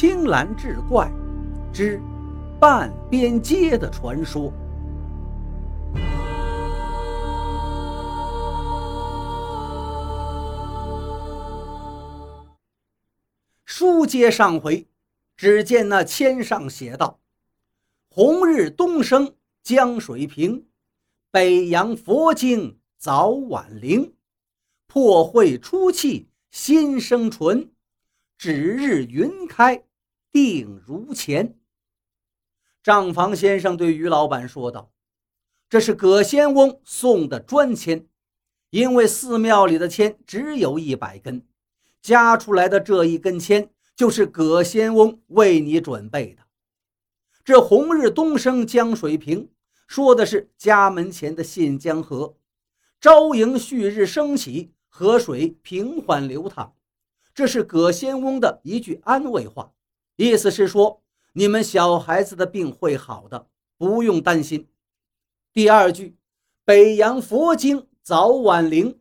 青蓝志怪之半边街的传说。书接上回，只见那签上写道：“红日东升江水平，北洋佛经早晚灵。破会出气心生纯。”指日云开，定如前。账房先生对于老板说道：“这是葛仙翁送的专签，因为寺庙里的签只有一百根，加出来的这一根签就是葛仙翁为你准备的。这红日东升江水平，说的是家门前的信江河，朝迎旭日升起，河水平缓流淌。”这是葛仙翁的一句安慰话，意思是说你们小孩子的病会好的，不用担心。第二句，北洋佛经早晚灵，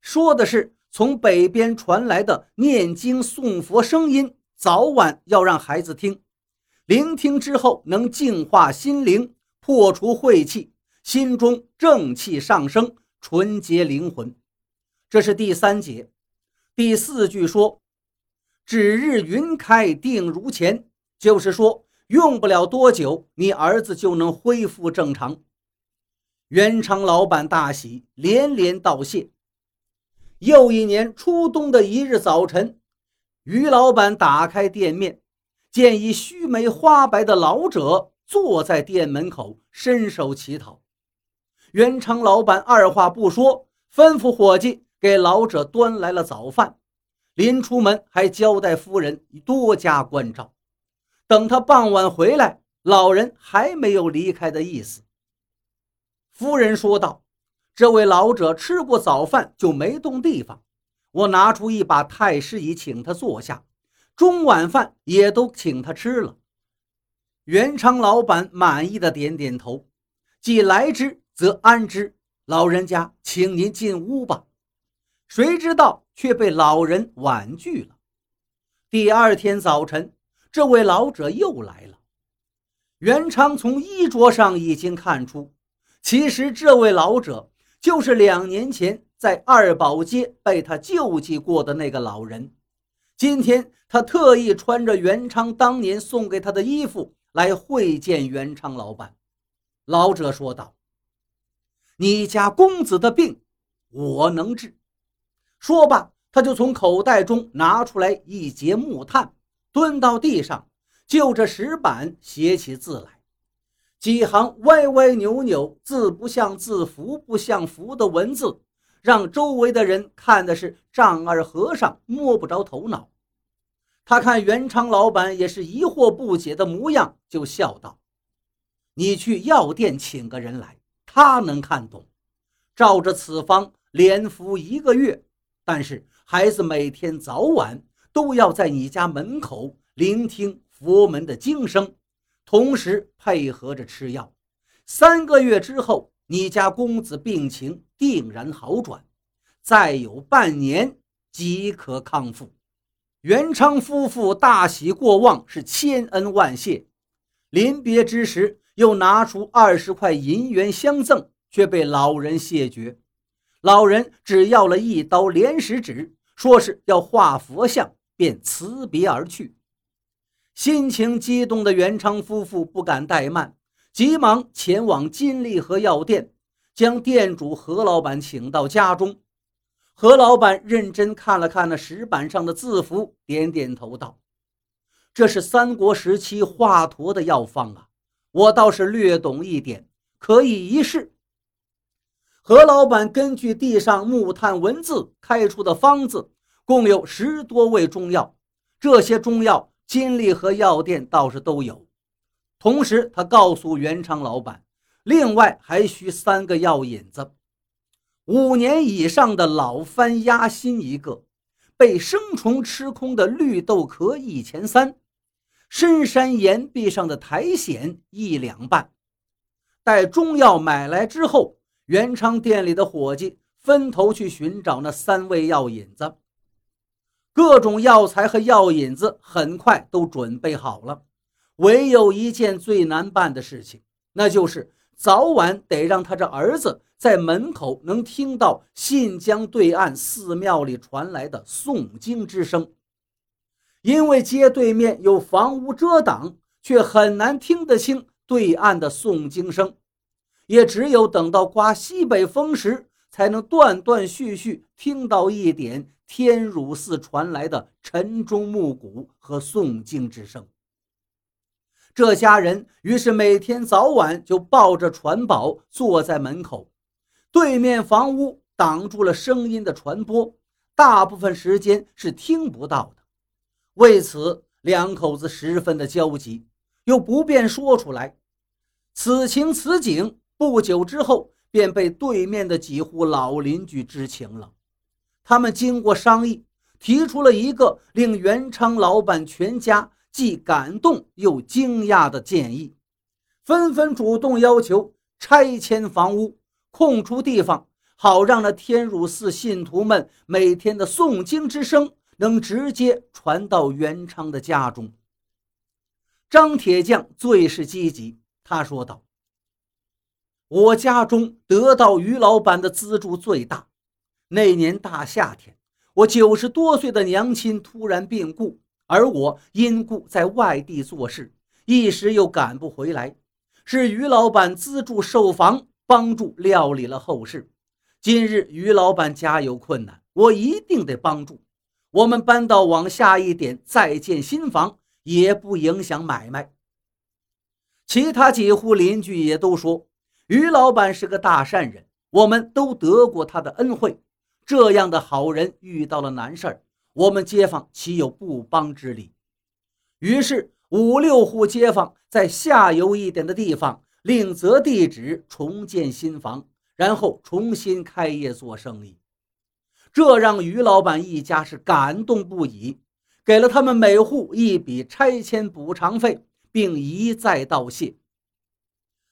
说的是从北边传来的念经诵佛声音，早晚要让孩子听，聆听之后能净化心灵，破除晦气，心中正气上升，纯洁灵魂。这是第三节。第四句说：“指日云开定如前”，就是说用不了多久，你儿子就能恢复正常。元昌老板大喜，连连道谢。又一年初冬的一日早晨，于老板打开店面，见一须眉花白的老者坐在店门口，伸手乞讨。元昌老板二话不说，吩咐伙计。给老者端来了早饭，临出门还交代夫人多加关照。等他傍晚回来，老人还没有离开的意思。夫人说道：“这位老者吃过早饭就没动地方，我拿出一把太师椅请他坐下，中晚饭也都请他吃了。”元昌老板满意的点点头：“既来之，则安之。老人家，请您进屋吧。”谁知道却被老人婉拒了。第二天早晨，这位老者又来了。袁昌从衣着上已经看出，其实这位老者就是两年前在二宝街被他救济过的那个老人。今天他特意穿着袁昌当年送给他的衣服来会见袁昌老板。老者说道：“你家公子的病，我能治。”说罢，他就从口袋中拿出来一截木炭，蹲到地上，就着石板写起字来。几行歪歪扭扭、字不像字、符不像符的文字，让周围的人看的是丈二和尚摸不着头脑。他看元昌老板也是疑惑不解的模样，就笑道：“你去药店请个人来，他能看懂。照着此方，连服一个月。”但是孩子每天早晚都要在你家门口聆听佛门的经声，同时配合着吃药。三个月之后，你家公子病情定然好转，再有半年即可康复。元昌夫妇大喜过望，是千恩万谢。临别之时，又拿出二十块银元相赠，却被老人谢绝。老人只要了一刀连石纸，说是要画佛像，便辞别而去。心情激动的元昌夫妇不敢怠慢，急忙前往金利和药店，将店主何老板请到家中。何老板认真看了看那石板上的字符，点点头道：“这是三国时期华佗的药方啊，我倒是略懂一点，可以一试。”何老板根据地上木炭文字开出的方子，共有十多味中药。这些中药，金利和药店倒是都有。同时，他告诉元昌老板，另外还需三个药引子：五年以上的老番鸭心一个，被生虫吃空的绿豆壳一钱三，深山岩壁上的苔藓一两半。待中药买来之后。元昌店里的伙计分头去寻找那三味药引子。各种药材和药引子很快都准备好了，唯有一件最难办的事情，那就是早晚得让他这儿子在门口能听到信江对岸寺庙里传来的诵经之声。因为街对面有房屋遮挡，却很难听得清对岸的诵经声，也只有等到刮西北风时，才能断断续续听到一点天乳寺传来的晨钟暮鼓和诵经之声。这家人于是每天早晚就抱着传宝坐在门口，对面房屋挡住了声音的传播，大部分时间是听不到的。为此，两口子十分的焦急，又不便说出来。此情此景，不久之后便被对面的几户老邻居知情了。他们经过商议，提出了一个令元昌老板全家既感动又惊讶的建议，纷纷主动要求拆迁房屋，空出地方，好让那天乳寺信徒们每天的诵经之声。能直接传到元昌的家中。张铁匠最是积极，他说道：“我家中得到于老板的资助最大。那年大夏天，我九十多岁的娘亲突然病故，而我因故在外地做事，一时又赶不回来。是于老板资助售房，帮助料理了后事。今日于老板家有困难，我一定得帮助。”我们搬到往下一点，再建新房也不影响买卖。其他几户邻居也都说，于老板是个大善人，我们都得过他的恩惠。这样的好人遇到了难事儿，我们街坊岂有不帮之理？于是五六户街坊在下游一点的地方另择地址重建新房，然后重新开业做生意。这让于老板一家是感动不已，给了他们每户一笔拆迁补偿费，并一再道谢。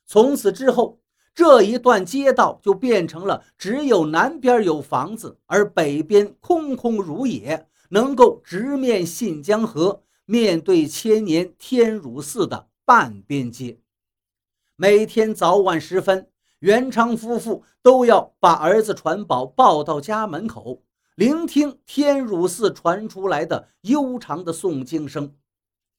从此之后，这一段街道就变成了只有南边有房子，而北边空空如也，能够直面信江河、面对千年天乳寺的半边街。每天早晚时分。元昌夫妇都要把儿子传宝抱到家门口，聆听天乳寺传出来的悠长的诵经声。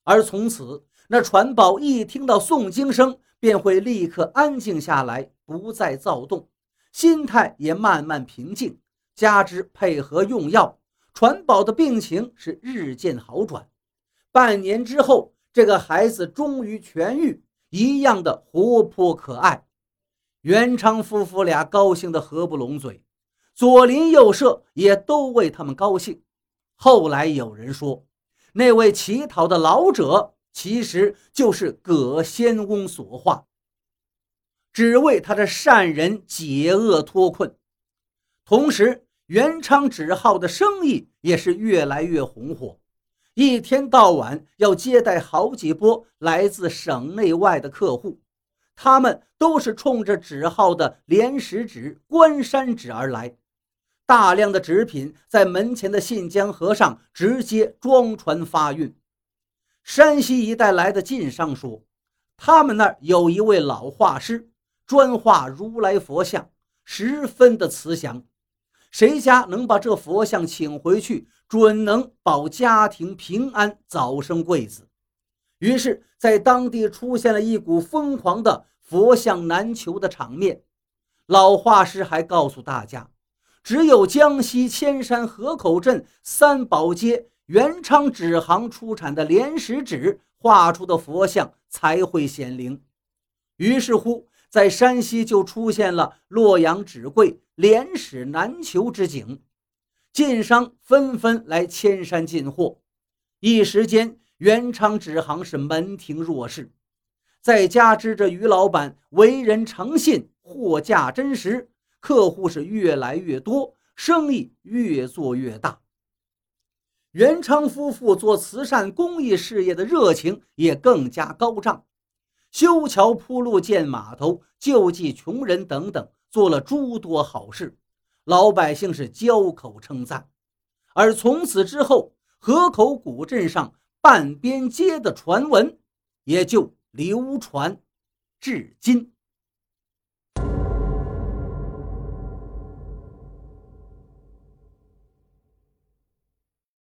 而从此，那传宝一听到诵经声，便会立刻安静下来，不再躁动，心态也慢慢平静。加之配合用药，传宝的病情是日渐好转。半年之后，这个孩子终于痊愈，一样的活泼可爱。元昌夫妇俩高兴得合不拢嘴，左邻右舍也都为他们高兴。后来有人说，那位乞讨的老者其实就是葛仙翁所化，只为他的善人解厄脱困。同时，元昌纸号的生意也是越来越红火，一天到晚要接待好几波来自省内外的客户。他们都是冲着纸号的莲石纸、关山纸而来，大量的纸品在门前的信江河上直接装船发运。山西一带来的晋商说，他们那儿有一位老画师，专画如来佛像，十分的慈祥，谁家能把这佛像请回去，准能保家庭平安，早生贵子。于是，在当地出现了一股疯狂的佛像难求的场面。老画师还告诉大家，只有江西千山河口镇三宝街元昌纸行出产的莲石纸画出的佛像才会显灵。于是乎，在山西就出现了洛阳纸贵、莲史难求之景，晋商纷纷来千山进货，一时间。元昌纸行是门庭若市，再加之这于老板为人诚信，货价真实，客户是越来越多，生意越做越大。元昌夫妇做慈善公益事业的热情也更加高涨，修桥铺路、建码头、救济穷人等等，做了诸多好事，老百姓是交口称赞。而从此之后，河口古镇上半边街的传闻也就流传至今。